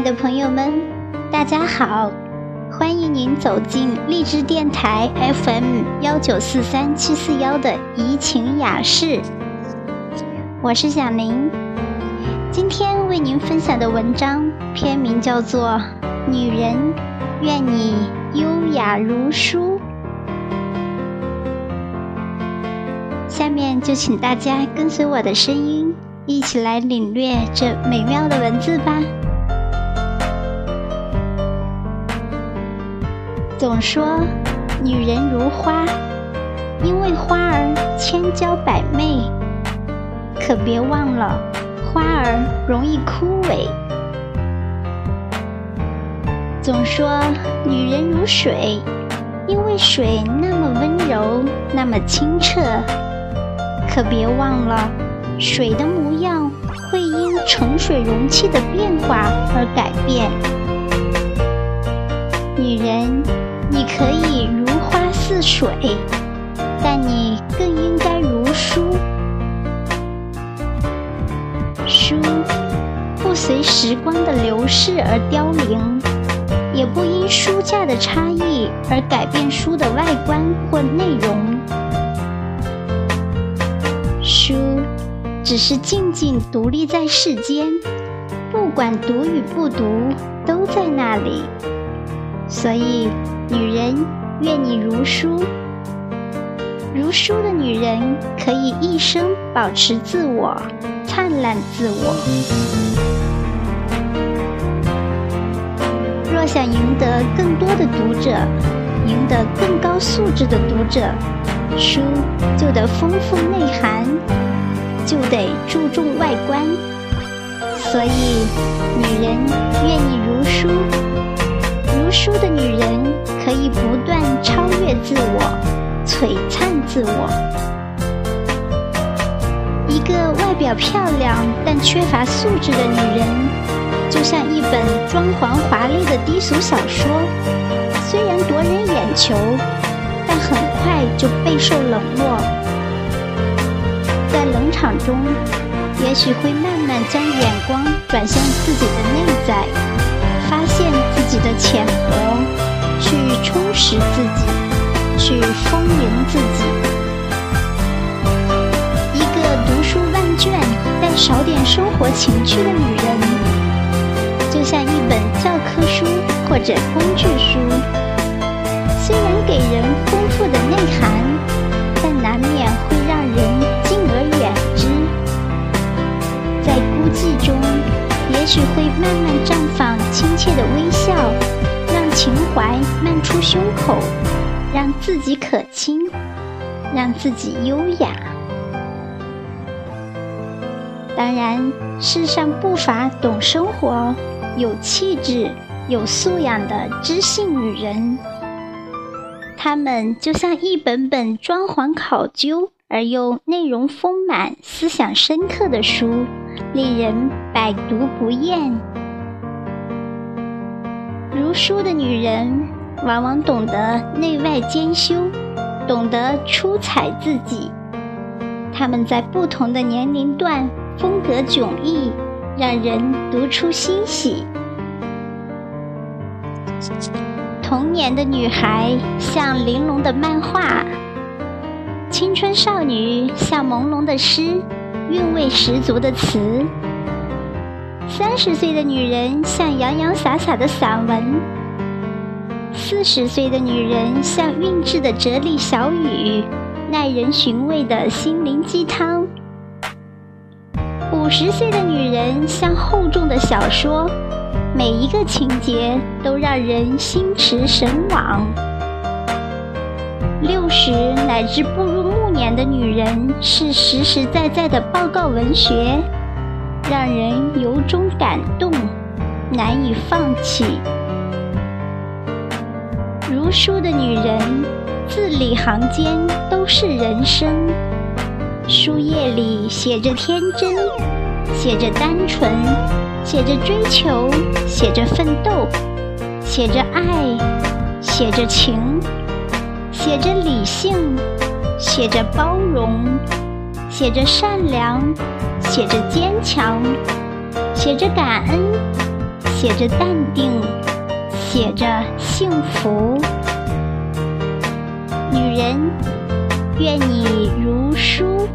爱的朋友们，大家好！欢迎您走进励志电台 FM 幺九四三七四幺的怡情雅室，我是小宁。今天为您分享的文章篇名叫做《女人愿你优雅如书》。下面就请大家跟随我的声音，一起来领略这美妙的文字吧。总说女人如花，因为花儿千娇百媚，可别忘了花儿容易枯萎。总说女人如水，因为水那么温柔，那么清澈。可别忘了，水的模样会因盛水容器的变化而改变。女人，你可以如花似水，但你更应该如书。书不随时光的流逝而凋零，也不因书架的差异而改变书的外观或内容。书只是静静独立在世间，不管读与不读，都在那里。所以，女人愿你如书。如书的女人可以一生保持自我，灿烂自我。若想赢得更多的读者，赢得更高素质的读者，书就得丰富内涵。就得注重外观，所以女人愿意如书。如书的女人可以不断超越自我，璀璨自我。一个外表漂亮但缺乏素质的女人，就像一本装潢华丽的低俗小说，虽然夺人眼球，但很快就备受冷落。在冷场中，也许会慢慢将眼光转向自己的内在，发现自己的浅薄，去充实自己，去丰盈自己。一个读书万卷但少点生活情趣的女人，就像一本教科书或者工具书，虽然给人丰富的内涵，但难免会让人敬而远之。在孤寂中。也许会慢慢绽放亲切的微笑，让情怀漫出胸口，让自己可亲，让自己优雅。当然，世上不乏懂生活、有气质、有素养的知性女人，她们就像一本本装潢考究而又内容丰满、思想深刻的书。令人百读不厌。如书的女人，往往懂得内外兼修，懂得出彩自己。她们在不同的年龄段，风格迥异，让人读出欣喜。童年的女孩像玲珑的漫画，青春少女像朦胧的诗。韵味十足的词，三十岁的女人像洋洋洒洒的散文，四十岁的女人像韵致的哲理小语，耐人寻味的心灵鸡汤，五十岁的女人像厚重的小说，每一个情节都让人心驰神往。六十乃至步入暮年的女人是实实在在的报告文学，让人由衷感动，难以放弃。如书的女人，字里行间都是人生，书页里写着天真，写着单纯，写着追求，写着奋斗，写着爱，写着情。写着理性，写着包容，写着善良，写着坚强，写着感恩，写着淡定，写着幸福。女人，愿你如书。